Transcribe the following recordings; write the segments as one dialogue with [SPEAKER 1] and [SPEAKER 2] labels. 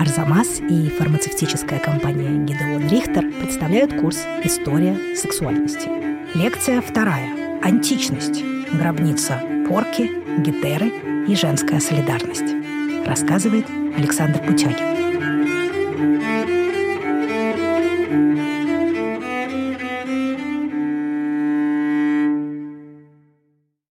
[SPEAKER 1] Арзамас и фармацевтическая компания Гидеон Рихтер представляют курс «История сексуальности». Лекция вторая. Античность. Гробница порки, гетеры и женская солидарность. Рассказывает Александр Путягин.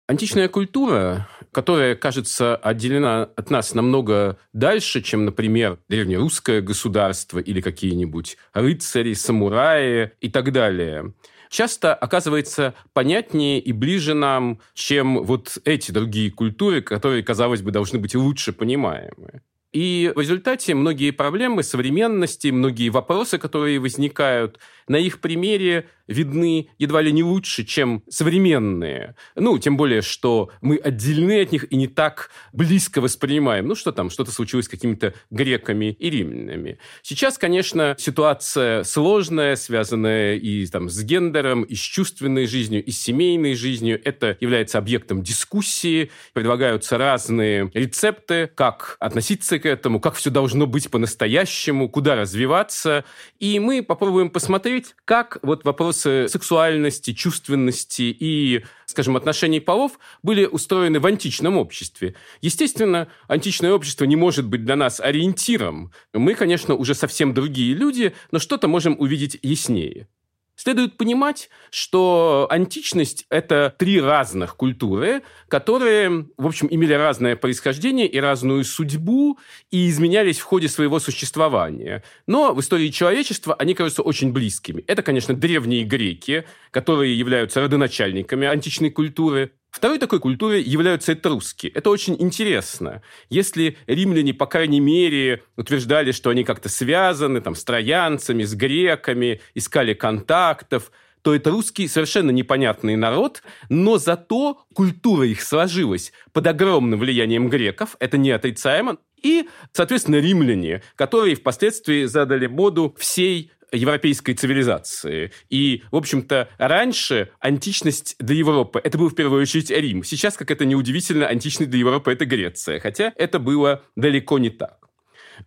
[SPEAKER 2] Античная культура, которая, кажется, отделена от нас намного дальше, чем, например, древнерусское государство или какие-нибудь рыцари, самураи и так далее, часто оказывается понятнее и ближе нам, чем вот эти другие культуры, которые, казалось бы, должны быть лучше понимаемы. И в результате многие проблемы современности, многие вопросы, которые возникают, на их примере видны едва ли не лучше, чем современные. Ну, тем более, что мы отделены от них и не так близко воспринимаем. Ну, что там, что-то случилось с какими-то греками и римлянами. Сейчас, конечно, ситуация сложная, связанная и там, с гендером, и с чувственной жизнью, и с семейной жизнью. Это является объектом дискуссии. Предлагаются разные рецепты, как относиться к этому, как все должно быть по-настоящему, куда развиваться. И мы попробуем посмотреть, как вот вопрос вопросы сексуальности, чувственности и, скажем, отношений полов были устроены в античном обществе. Естественно, античное общество не может быть для нас ориентиром. Мы, конечно, уже совсем другие люди, но что-то можем увидеть яснее. Следует понимать, что античность – это три разных культуры, которые, в общем, имели разное происхождение и разную судьбу, и изменялись в ходе своего существования. Но в истории человечества они кажутся очень близкими. Это, конечно, древние греки, которые являются родоначальниками античной культуры. Второй такой культурой являются этруски. Это очень интересно. Если римляне, по крайней мере, утверждали, что они как-то связаны там, с троянцами, с греками, искали контактов, то это русский совершенно непонятный народ, но зато культура их сложилась под огромным влиянием греков, это неотрицаемо, и, соответственно, римляне, которые впоследствии задали моду всей европейской цивилизации. И, в общем-то, раньше античность для Европы это был в первую очередь Рим. Сейчас, как это неудивительно, античность для Европы это Греция. Хотя это было далеко не так.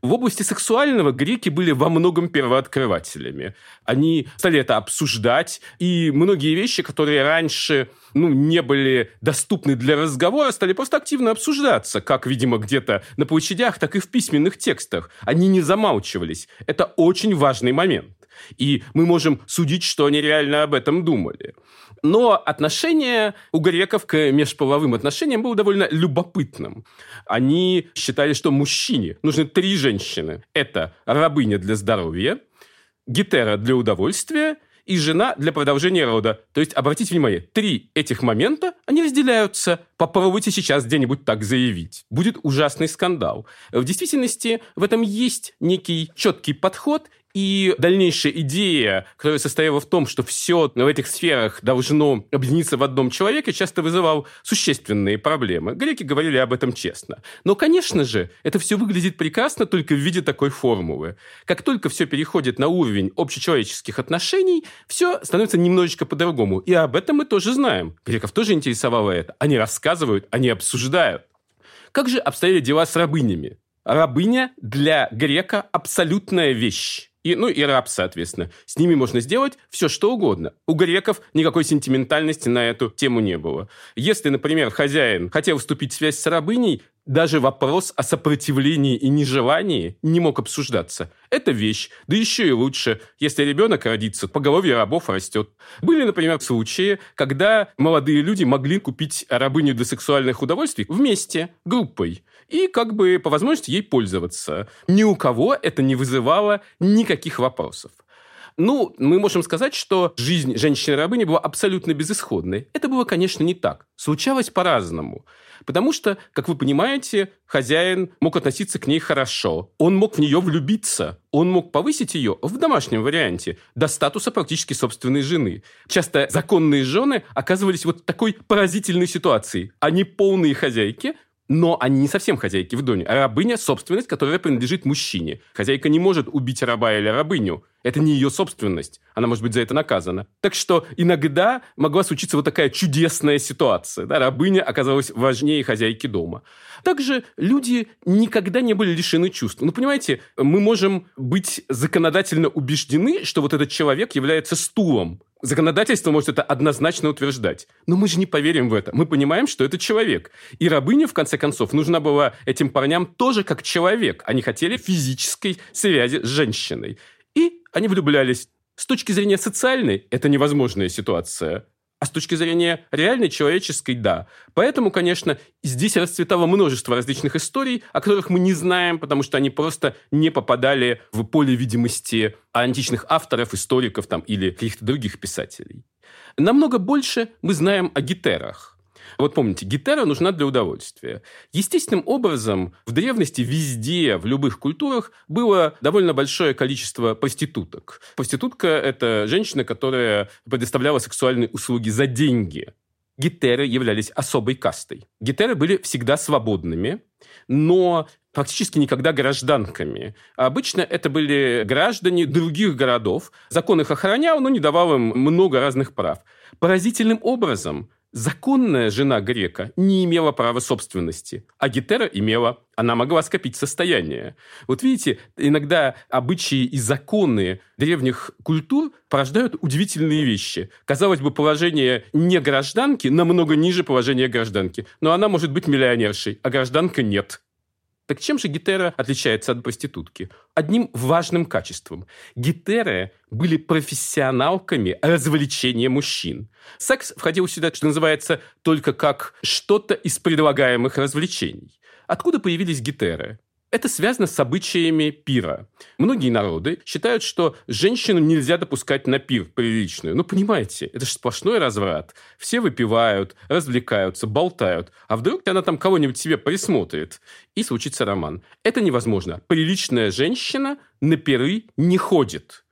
[SPEAKER 2] В области сексуального греки были во многом первооткрывателями. Они стали это обсуждать, и многие вещи, которые раньше ну, не были доступны для разговора, стали просто активно обсуждаться, как, видимо, где-то на площадях, так и в письменных текстах. Они не замалчивались. Это очень важный момент. И мы можем судить, что они реально об этом думали. Но отношение у греков к межполовым отношениям было довольно любопытным. Они считали, что мужчине нужны три женщины. Это рабыня для здоровья, гетера для удовольствия и жена для продолжения рода. То есть, обратите внимание, три этих момента, они разделяются. Попробуйте сейчас где-нибудь так заявить. Будет ужасный скандал. В действительности в этом есть некий четкий подход, и дальнейшая идея, которая состояла в том, что все в этих сферах должно объединиться в одном человеке, часто вызывал существенные проблемы. Греки говорили об этом честно. Но, конечно же, это все выглядит прекрасно только в виде такой формулы. Как только все переходит на уровень общечеловеческих отношений, все становится немножечко по-другому. И об этом мы тоже знаем. Греков тоже интересовало это. Они рассказывают, они обсуждают. Как же обстояли дела с рабынями? Рабыня для грека абсолютная вещь. И, ну, и раб, соответственно. С ними можно сделать все, что угодно. У греков никакой сентиментальности на эту тему не было. Если, например, хозяин хотел вступить в связь с рабыней, даже вопрос о сопротивлении и нежелании не мог обсуждаться. Это вещь, да еще и лучше, если ребенок родится, поголовье рабов растет. Были, например, случаи, когда молодые люди могли купить рабыню для сексуальных удовольствий вместе, группой, и как бы по возможности ей пользоваться. Ни у кого это не вызывало никаких вопросов. Ну, мы можем сказать, что жизнь женщины-рабыни была абсолютно безысходной. Это было, конечно, не так. Случалось по-разному. Потому что, как вы понимаете, хозяин мог относиться к ней хорошо. Он мог в нее влюбиться. Он мог повысить ее в домашнем варианте до статуса практически собственной жены. Часто законные жены оказывались вот в такой поразительной ситуации. Они полные хозяйки, Но они не совсем хозяйки в доме. А рабыня – собственность, которая принадлежит мужчине. Хозяйка не может убить раба или рабыню. Это не ее собственность. Она может быть за это наказана. Так что иногда могла случиться вот такая чудесная ситуация. Да? Рабыня оказалась важнее хозяйки дома. Также люди никогда не были лишены чувств. Ну, понимаете, мы можем быть законодательно убеждены, что вот этот человек является стулом. Законодательство может это однозначно утверждать. Но мы же не поверим в это. Мы понимаем, что это человек. И рабыня, в конце концов, нужна была этим парням тоже как человек. Они хотели физической связи с женщиной. И они влюблялись. С точки зрения социальной, это невозможная ситуация. А с точки зрения реальной, человеческой, да. Поэтому, конечно, здесь расцветало множество различных историй, о которых мы не знаем, потому что они просто не попадали в поле видимости античных авторов, историков там, или каких-то других писателей. Намного больше мы знаем о гетерах. Вот помните, гитара нужна для удовольствия. Естественным образом в древности везде, в любых культурах было довольно большое количество проституток. Проститутка – это женщина, которая предоставляла сексуальные услуги за деньги. Гетеры являлись особой кастой. Гетеры были всегда свободными, но практически никогда гражданками. Обычно это были граждане других городов. Закон их охранял, но не давал им много разных прав. Поразительным образом Законная жена грека не имела права собственности, а Гетера имела. Она могла скопить состояние. Вот видите, иногда обычаи и законы древних культур порождают удивительные вещи. Казалось бы, положение не гражданки намного ниже положения гражданки, но она может быть миллионершей, а гражданка нет. Так чем же гетера отличается от проститутки? Одним важным качеством. Гетеры были профессионалками развлечения мужчин. Секс входил сюда, что называется, только как что-то из предлагаемых развлечений. Откуда появились гетеры? Это связано с обычаями пира. Многие народы считают, что женщину нельзя допускать на пир приличную. Ну, понимаете, это же сплошной разврат. Все выпивают, развлекаются, болтают. А вдруг она там кого-нибудь себе присмотрит, и случится роман. Это невозможно. Приличная женщина на пиры не ходит.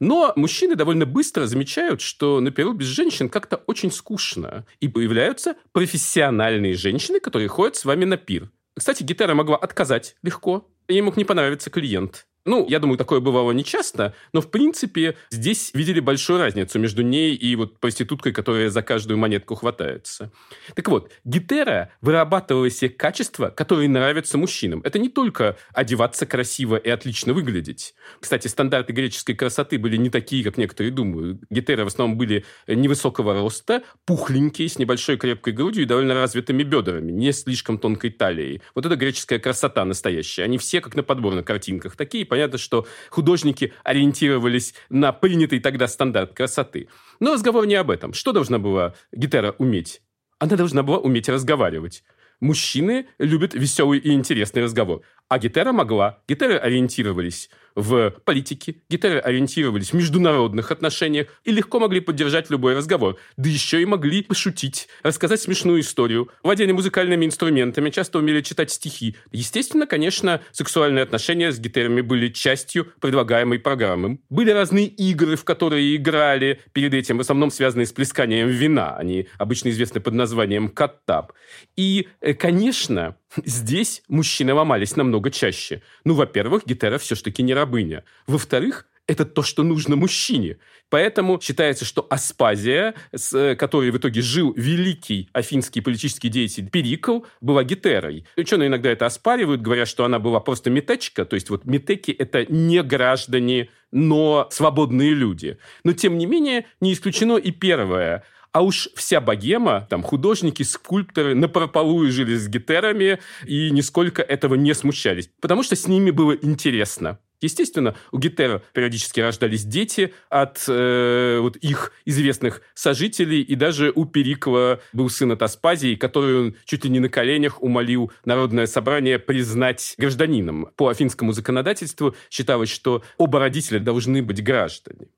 [SPEAKER 2] Но мужчины довольно быстро замечают, что на Перу без женщин как-то очень скучно. И появляются профессиональные женщины, которые ходят с вами на пир. Кстати, гитара могла отказать легко. Ей мог не понравиться клиент. Ну, я думаю, такое бывало нечасто, но, в принципе, здесь видели большую разницу между ней и вот проституткой, которая за каждую монетку хватается. Так вот, гитера вырабатывала себе качества, которые нравятся мужчинам. Это не только одеваться красиво и отлично выглядеть. Кстати, стандарты греческой красоты были не такие, как некоторые думают. Гетеры в основном были невысокого роста, пухленькие, с небольшой крепкой грудью и довольно развитыми бедрами, не слишком тонкой талией. Вот это греческая красота настоящая. Они все как на подбор на картинках такие, понятно, что художники ориентировались на принятый тогда стандарт красоты. Но разговор не об этом. Что должна была гитара уметь? Она должна была уметь разговаривать. Мужчины любят веселый и интересный разговор. А гитара могла. Гитары ориентировались в политике, гитары ориентировались в международных отношениях и легко могли поддержать любой разговор. Да еще и могли пошутить, рассказать смешную историю, владели музыкальными инструментами, часто умели читать стихи. Естественно, конечно, сексуальные отношения с гитарами были частью предлагаемой программы. Были разные игры, в которые играли перед этим, в основном связанные с плесканием вина. Они обычно известны под названием каттап. И, э, конечно, здесь мужчины ломались намного чаще. Ну, во-первых, гитара все-таки не рабыня. Во-вторых, это то, что нужно мужчине. Поэтому считается, что Аспазия, с э, которой в итоге жил великий афинский политический деятель Перикл, была гетерой. Ученые иногда это оспаривают, говорят, что она была просто метечка, то есть вот метеки – это не граждане, но свободные люди. Но, тем не менее, не исключено и первое – а уж вся богема, там художники, скульпторы напропалую жили с гитарами и нисколько этого не смущались, потому что с ними было интересно. Естественно, у Гетера периодически рождались дети от э, вот их известных сожителей, и даже у Перикла был сын от Аспазии, который он чуть ли не на коленях умолил народное собрание признать гражданином. По афинскому законодательству считалось, что оба родителя должны быть граждане.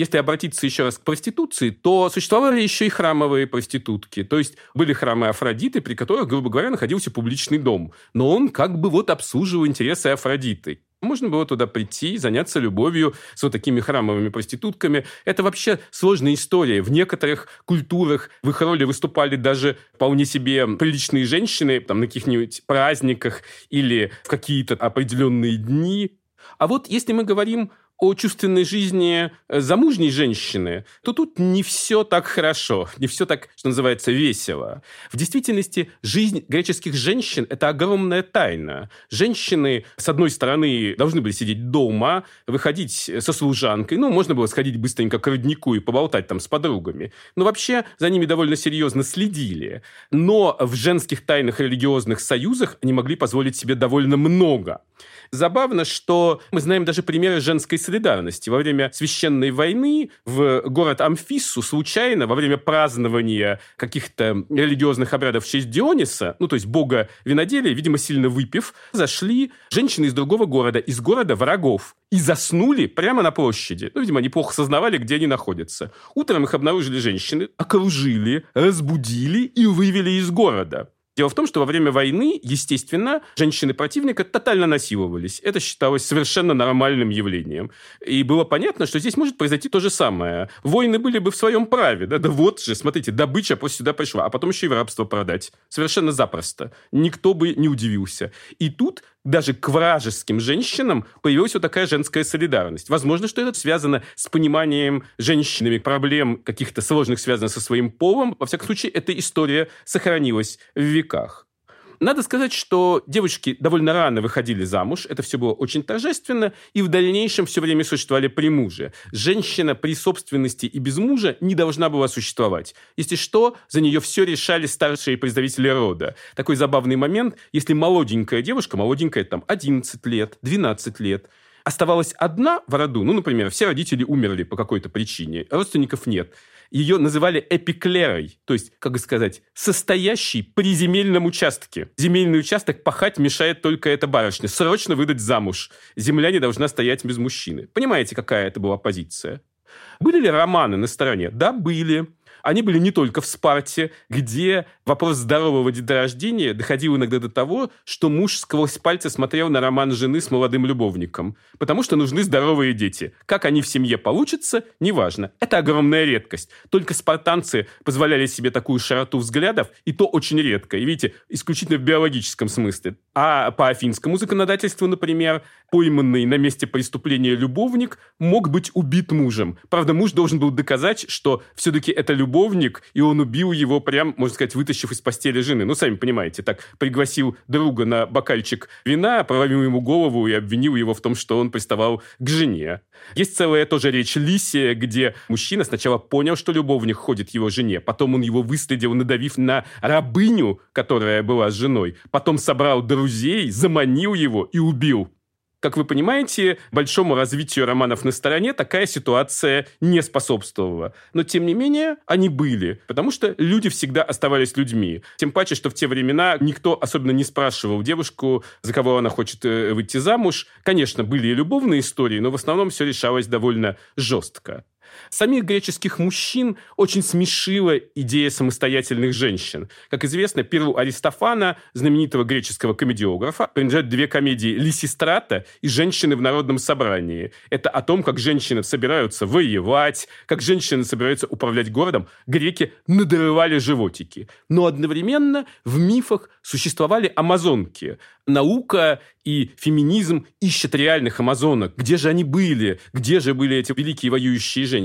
[SPEAKER 2] Если обратиться еще раз к проституции, то существовали еще и храмовые проститутки. То есть были храмы Афродиты, при которых, грубо говоря, находился публичный дом. Но он как бы вот обслуживал интересы Афродиты. Можно было туда прийти, заняться любовью с вот такими храмовыми проститутками. Это вообще сложная история. В некоторых культурах в их роли выступали даже вполне себе приличные женщины там, на каких-нибудь праздниках или в какие-то определенные дни. А вот если мы говорим о чувственной жизни э, замужней женщины, то тут не все так хорошо, не все так, что называется, весело. В действительности жизнь греческих женщин – это огромная тайна. Женщины, с одной стороны, должны были сидеть дома, выходить со служанкой, ну, можно было сходить быстренько к роднику и поболтать там с подругами. Но вообще за ними довольно серьезно следили. Но в женских тайных религиозных союзах они могли позволить себе довольно много. Забавно, что мы знаем даже примеры женской солидарности. Во время священной войны в город Амфиссу случайно во время празднования каких-то религиозных обрядов в честь Диониса, ну, то есть бога виноделия, видимо, сильно выпив, зашли женщины из другого города, из города врагов, и заснули прямо на площади. Ну, видимо, они плохо сознавали, где они находятся. Утром их обнаружили женщины, окружили, разбудили и вывели из города. Дело в том, что во время войны, естественно, женщины противника тотально насиловались. Это считалось совершенно нормальным явлением. И было понятно, что здесь может произойти то же самое. Войны были бы в своем праве. Да, да вот же, смотрите, добыча просто сюда пришла, а потом еще и в рабство продать. Совершенно запросто. Никто бы не удивился. И тут даже к вражеским женщинам появилась вот такая женская солидарность. Возможно, что это связано с пониманием женщинами проблем каких-то сложных, связанных со своим полом. Во всяком случае, эта история сохранилась в веках. Надо сказать, что девочки довольно рано выходили замуж, это все было очень торжественно, и в дальнейшем все время существовали при муже. Женщина при собственности и без мужа не должна была существовать. Если что, за нее все решали старшие представители рода. Такой забавный момент, если молоденькая девушка, молоденькая там 11 лет, 12 лет, оставалась одна в роду, ну, например, все родители умерли по какой-то причине, родственников нет – ее называли эпиклерой, то есть, как сказать, состоящий при земельном участке. Земельный участок пахать мешает только эта барышня. Срочно выдать замуж. Земля не должна стоять без мужчины. Понимаете, какая это была позиция? Были ли романы на стороне? Да, были. Они были не только в Спарте, где вопрос здорового деторождения доходил иногда до того, что муж сквозь пальцы смотрел на роман жены с молодым любовником, потому что нужны здоровые дети. Как они в семье получатся, неважно. Это огромная редкость. Только спартанцы позволяли себе такую широту взглядов, и то очень редко. И видите, исключительно в биологическом смысле. А по афинскому законодательству, например, пойманный на месте преступления любовник мог быть убит мужем. Правда, муж должен был доказать, что все-таки это любовник, и он убил его прям, можно сказать, вытащив из постели жены. Ну, сами понимаете, так пригласил друга на бокальчик вина, проломил ему голову и обвинил его в том, что он приставал к жене. Есть целая тоже речь Лисия, где мужчина сначала понял, что любовник ходит его жене, потом он его выследил, надавив на рабыню, которая была с женой, потом собрал друзей, заманил его и убил. Как вы понимаете, большому развитию романов на стороне такая ситуация не способствовала. Но, тем не менее, они были, потому что люди всегда оставались людьми. Тем паче, что в те времена никто особенно не спрашивал девушку, за кого она хочет э, выйти замуж. Конечно, были и любовные истории, но в основном все решалось довольно жестко. Самих греческих мужчин очень смешила идея самостоятельных женщин. Как известно, Пиру Аристофана, знаменитого греческого комедиографа, принадлежат две комедии «Лисистрата» и «Женщины в народном собрании». Это о том, как женщины собираются воевать, как женщины собираются управлять городом. Греки надрывали животики. Но одновременно в мифах существовали амазонки. Наука и феминизм ищут реальных амазонок. Где же они были? Где же были эти великие воюющие женщины?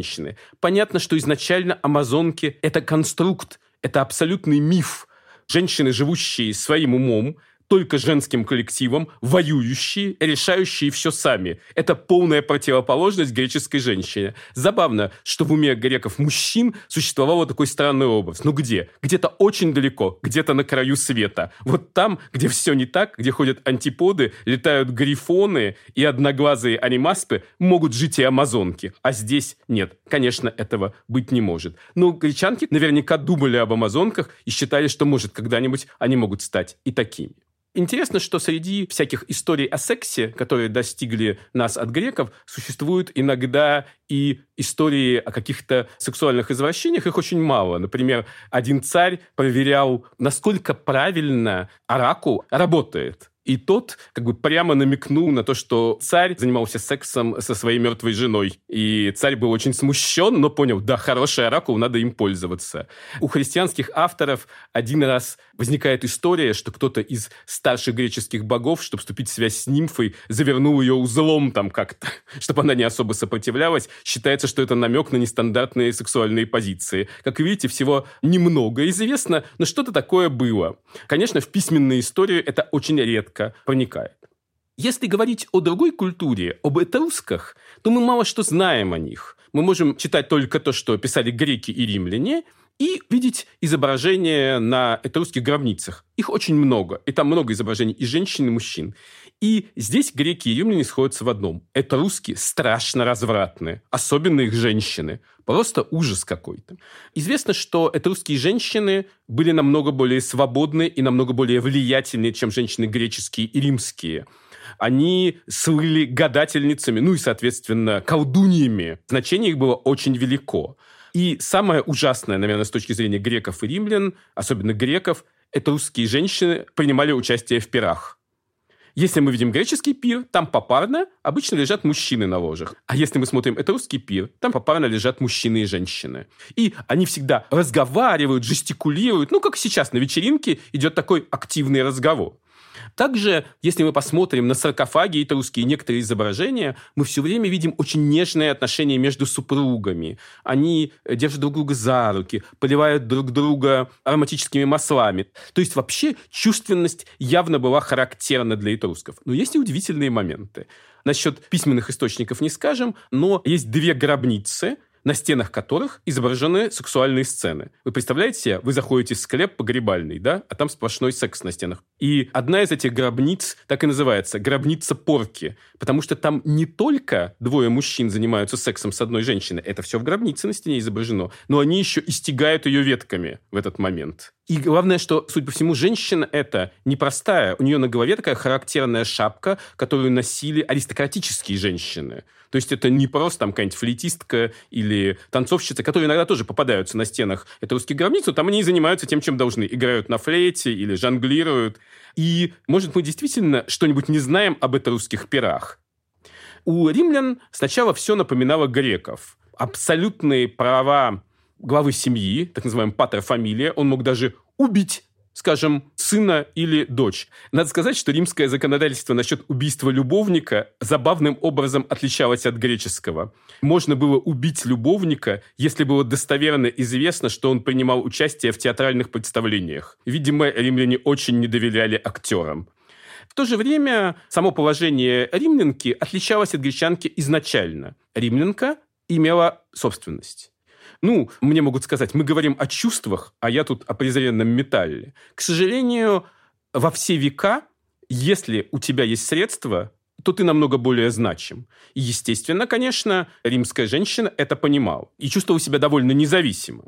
[SPEAKER 2] Понятно, что изначально амазонки – это конструкт, это абсолютный миф. Женщины, живущие своим умом, только женским коллективом, воюющие, решающие все сами. Это полная противоположность греческой женщине. Забавно, что в уме греков мужчин существовал такой странный образ. Ну где? Где-то очень далеко, где-то на краю света. Вот там, где все не так, где ходят антиподы, летают грифоны и одноглазые анимаспы, могут жить и амазонки. А здесь нет. Конечно, этого быть не может. Но гречанки наверняка думали об амазонках и считали, что, может, когда-нибудь они могут стать и такими. Интересно, что среди всяких историй о сексе, которые достигли нас от греков, существуют иногда и истории о каких-то сексуальных извращениях. Их очень мало. Например, один царь проверял, насколько правильно оракул работает. И тот как бы прямо намекнул на то, что царь занимался сексом со своей мертвой женой. И царь был очень смущен, но понял, да, хороший оракул, надо им пользоваться. У христианских авторов один раз возникает история, что кто-то из старших греческих богов, чтобы вступить в связь с нимфой, завернул ее узлом там как-то, чтобы она не особо сопротивлялась. Считается, что это намек на нестандартные сексуальные позиции. Как видите, всего немного известно, но что-то такое было. Конечно, в письменной истории это очень редко проникает. Если говорить о другой культуре, об этрусках, то мы мало что знаем о них. Мы можем читать только то, что писали греки и римляне, и видеть изображения на этрусских гробницах. Их очень много. И там много изображений и женщин, и мужчин. И здесь греки и римляне сходятся в одном. Этруски страшно развратные. Особенно их женщины. Просто ужас какой-то. Известно, что этрусские женщины были намного более свободны и намного более влиятельные, чем женщины греческие и римские они слыли гадательницами, ну и, соответственно, колдуньями. Значение их было очень велико. И самое ужасное, наверное, с точки зрения греков и римлян, особенно греков, это русские женщины принимали участие в пирах. Если мы видим греческий пир, там попарно обычно лежат мужчины на ложах. А если мы смотрим это русский пир, там попарно лежат мужчины и женщины. И они всегда разговаривают, жестикулируют. Ну, как сейчас на вечеринке идет такой активный разговор. Также, если мы посмотрим на саркофаги и русские некоторые изображения, мы все время видим очень нежные отношения между супругами. Они держат друг друга за руки, поливают друг друга ароматическими маслами. То есть вообще чувственность явно была характерна для этрусков. Но есть и удивительные моменты. Насчет письменных источников не скажем, но есть две гробницы – на стенах которых изображены сексуальные сцены. Вы представляете себе, вы заходите в склеп погребальный, да, а там сплошной секс на стенах. И одна из этих гробниц так и называется «гробница порки», потому что там не только двое мужчин занимаются сексом с одной женщиной, это все в гробнице на стене изображено, но они еще истигают ее ветками в этот момент. И главное, что, судя по всему, женщина эта непростая. У нее на голове такая характерная шапка, которую носили аристократические женщины. То есть это не просто там какая-нибудь флейтистка или танцовщица, которые иногда тоже попадаются на стенах этой русской гробницы, там они занимаются тем, чем должны. Играют на флейте или жонглируют. И, может, мы действительно что-нибудь не знаем об русских пирах. У римлян сначала все напоминало греков. Абсолютные права главы семьи, так называемая патер-фамилия, он мог даже убить скажем, сына или дочь. Надо сказать, что римское законодательство насчет убийства любовника забавным образом отличалось от греческого. Можно было убить любовника, если было достоверно известно, что он принимал участие в театральных представлениях. Видимо, римляне очень не доверяли актерам. В то же время само положение римлянки отличалось от гречанки изначально. Римлянка имела собственность. Ну, мне могут сказать, мы говорим о чувствах, а я тут о презренном металле. К сожалению, во все века, если у тебя есть средства, то ты намного более значим. И, естественно, конечно, римская женщина это понимала и чувствовала себя довольно независимо.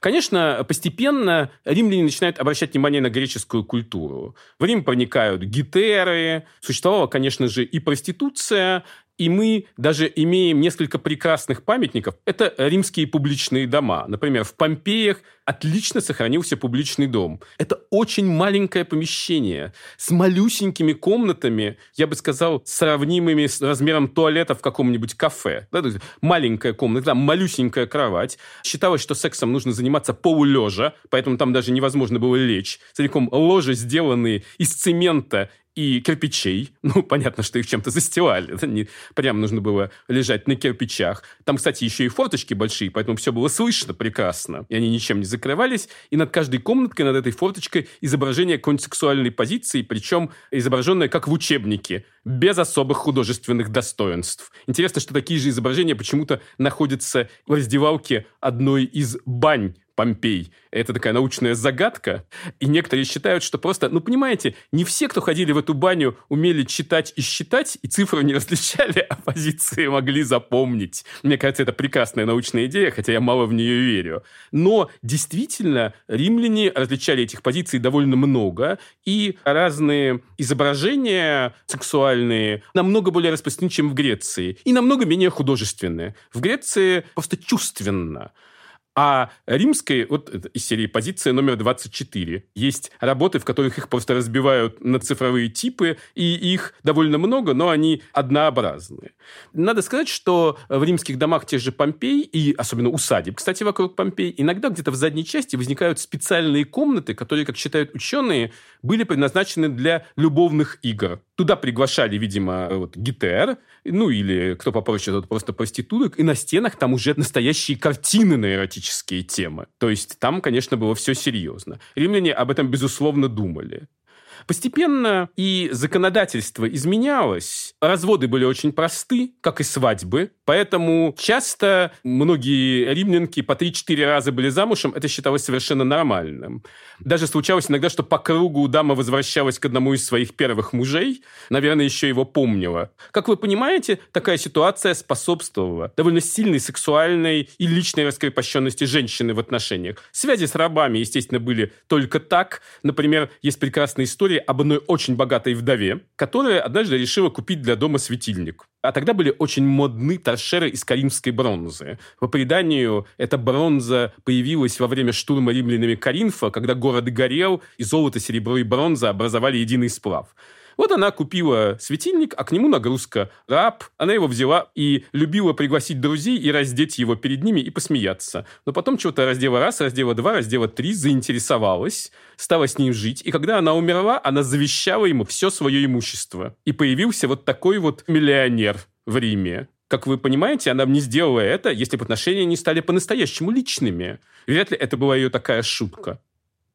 [SPEAKER 2] Конечно, постепенно римляне начинают обращать внимание на греческую культуру. В Рим проникают гетеры, существовала, конечно же, и проституция, и мы даже имеем несколько прекрасных памятников. Это римские публичные дома. Например, в Помпеях отлично сохранился публичный дом. Это очень маленькое помещение с малюсенькими комнатами, я бы сказал, сравнимыми с размером туалета в каком-нибудь кафе. Да, маленькая комната, там малюсенькая кровать. Считалось, что сексом нужно заниматься полулежа, поэтому там даже невозможно было лечь. Целиком ложи, сделанные из цемента и кирпичей. Ну, понятно, что их чем-то застилали. Не прям нужно было лежать на кирпичах. Там, кстати, еще и форточки большие, поэтому все было слышно прекрасно. И они ничем не закрывались. И над каждой комнаткой, над этой форточкой изображение какой-нибудь сексуальной позиции, причем изображенное как в учебнике, без особых художественных достоинств. Интересно, что такие же изображения почему-то находятся в раздевалке одной из бань Помпей. Это такая научная загадка. И некоторые считают, что просто, ну, понимаете, не все, кто ходили в эту баню, умели читать и считать, и цифры не различали, а позиции могли запомнить. Мне кажется, это прекрасная научная идея, хотя я мало в нее верю. Но действительно, римляне различали этих позиций довольно много, и разные изображения сексуальные намного более распространены, чем в Греции, и намного менее художественные. В Греции просто чувственно А римской, вот из серии позиция номер 24. Есть работы, в которых их просто разбивают на цифровые типы, и их довольно много, но они однообразные. Надо сказать, что в римских домах тех же Помпей, и особенно усадеб, кстати, вокруг Помпей, иногда где-то в задней части возникают специальные комнаты, которые, как считают ученые, были предназначены для любовных игр. Туда приглашали, видимо, вот, гитер, ну или кто попроще, тот просто проституток, и на стенах там уже настоящие картины на эротические темы. То есть там, конечно, было все серьезно. Римляне об этом, безусловно, думали. Постепенно и законодательство изменялось. Разводы были очень просты, как и свадьбы. Поэтому часто многие римлянки по 3-4 раза были замужем. Это считалось совершенно нормальным. Даже случалось иногда, что по кругу дама возвращалась к одному из своих первых мужей. Наверное, еще его помнила. Как вы понимаете, такая ситуация способствовала довольно сильной сексуальной и личной раскрепощенности женщины в отношениях. Связи с рабами, естественно, были только так. Например, есть прекрасная история история об одной очень богатой вдове, которая однажды решила купить для дома светильник. А тогда были очень модны торшеры из каримской бронзы. По преданию, эта бронза появилась во время штурма римлянами Каринфа, когда город горел, и золото, серебро и бронза образовали единый сплав. Вот она купила светильник, а к нему нагрузка раб. Она его взяла и любила пригласить друзей и раздеть его перед ними и посмеяться. Но потом чего-то раздела раз, раздела два, раздела три, заинтересовалась, стала с ним жить. И когда она умерла, она завещала ему все свое имущество. И появился вот такой вот миллионер в Риме. Как вы понимаете, она не сделала это, если бы отношения не стали по-настоящему личными. Вряд ли это была ее такая шутка.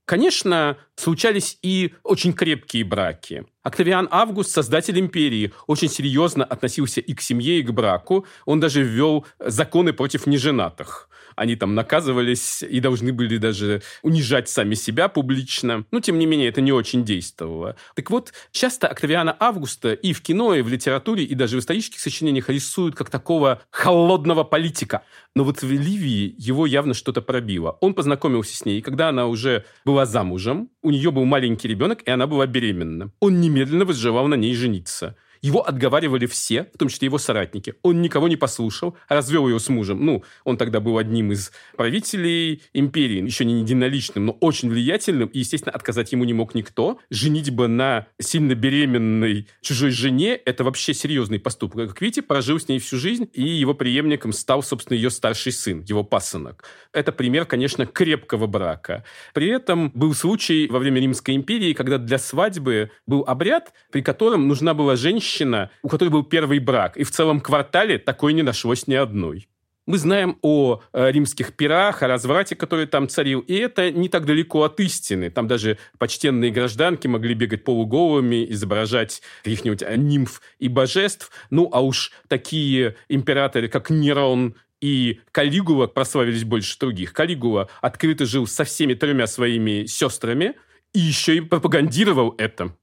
[SPEAKER 2] Конечно, случались и очень крепкие браки. Октавиан Август, создатель империи, очень серьезно относился и к семье, и к браку. Он даже ввел законы против неженатых. Они там наказывались и должны были даже унижать сами себя публично. Но, тем не менее, это не очень действовало. Так вот, часто Октавиана Августа и в кино, и в литературе, и даже в исторических сочинениях рисуют как такого холодного политика. Но вот в Ливии его явно что-то пробило. Он познакомился с ней, когда она уже была замужем, у нее был маленький ребенок, и она была беременна. Он немедленно возжелал на ней жениться. Его отговаривали все, в том числе его соратники. Он никого не послушал, развел ее с мужем. Ну, он тогда был одним из правителей империи, еще не единоличным, но очень влиятельным, и, естественно, отказать ему не мог никто. Женитьба на сильно беременной чужой жене – это вообще серьезный поступок. Как видите, прожил с ней всю жизнь, и его преемником стал, собственно, ее старший сын, его пасынок. Это пример, конечно, крепкого брака. При этом был случай во время Римской империи, когда для свадьбы был обряд, при котором нужна была женщина, женщина, у которой был первый брак, и в целом квартале такой не нашлось ни одной. Мы знаем о э, римских пирах, о разврате, который там царил, и это не так далеко от истины. Там даже почтенные гражданки могли бегать полуголыми, изображать каких-нибудь э, нимф и божеств. Ну, а уж такие императоры, как Нерон и Калигула прославились больше других. Калигула открыто жил со всеми тремя своими сестрами и еще и пропагандировал это.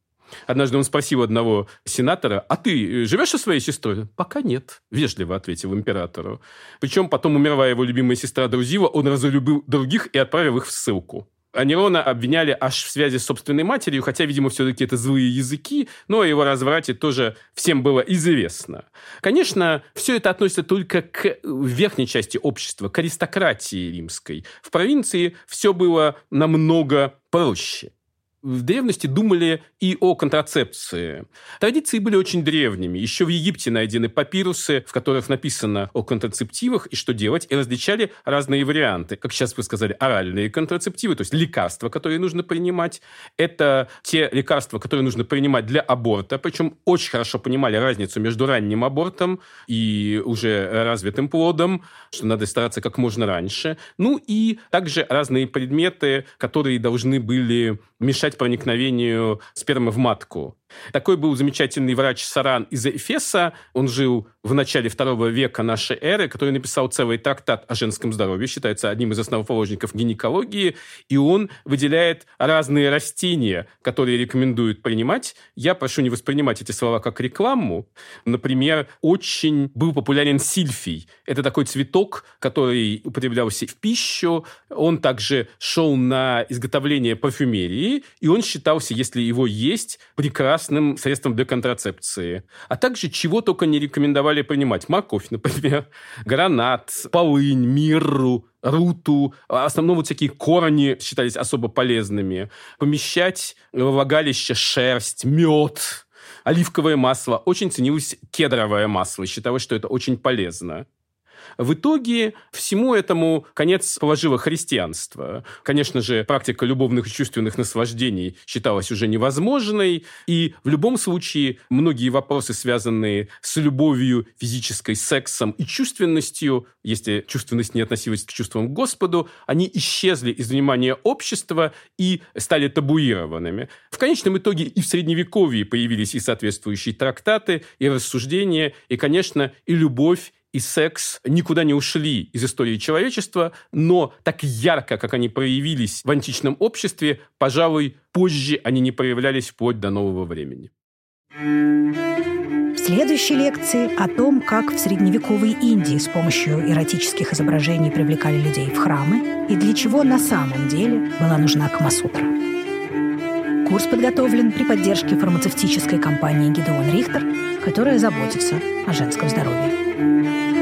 [SPEAKER 2] Однажды он спросил одного сенатора, а ты э, живешь со своей сестрой? Пока нет, вежливо ответил императору. Причем потом умерла его любимая сестра Друзила, он разлюбил других и отправил их в ссылку. А Нерона обвиняли аж в связи с собственной матерью, хотя, видимо, все-таки это злые языки, но о его разврате тоже всем было известно. Конечно, все это относится только к верхней части общества, к аристократии римской. В провинции все было намного проще в древности думали и о контрацепции. Традиции были очень древними. Еще в Египте найдены папирусы, в которых написано о контрацептивах и что делать, и различали разные варианты. Как сейчас вы сказали, оральные контрацептивы, то есть лекарства, которые нужно принимать. Это те лекарства, которые нужно принимать для аборта, причем очень хорошо понимали разницу между ранним абортом и уже развитым плодом, что надо стараться как можно раньше. Ну и также разные предметы, которые должны были мешать проникновению спермы в матку. Такой был замечательный врач Саран из Эфеса. Он жил в начале второго века нашей эры, который написал целый трактат о женском здоровье, считается одним из основоположников гинекологии, и он выделяет разные растения, которые рекомендуют принимать. Я прошу не воспринимать эти слова как рекламу. Например, очень был популярен сильфий. Это такой цветок, который употреблялся в пищу. Он также шел на изготовление парфюмерии, и он считался, если его есть, прекрасным прекрасным средством для контрацепции. А также чего только не рекомендовали принимать. Морковь, например, гранат, полынь, мирру, руту. В основном вот всякие корни считались особо полезными. Помещать во влагалище шерсть, мед, оливковое масло. Очень ценилось кедровое масло. Считалось, что это очень полезно. В итоге всему этому конец положило христианство. Конечно же, практика любовных и чувственных наслаждений считалась уже невозможной, и в любом случае многие вопросы, связанные с любовью, физической, сексом и чувственностью, если чувственность не относилась к чувствам к Господу, они исчезли из внимания общества и стали табуированными. В конечном итоге и в Средневековье появились и соответствующие трактаты, и рассуждения, и, конечно, и любовь, и секс никуда не ушли из истории человечества, но так ярко, как они проявились в античном обществе, пожалуй, позже они не проявлялись вплоть до нового времени.
[SPEAKER 1] В следующей лекции о том, как в средневековой Индии с помощью эротических изображений привлекали людей в храмы и для чего на самом деле была нужна Камасутра. Курс подготовлен при поддержке фармацевтической компании «Гидеон Рихтер», которая заботится о женском здоровье. Música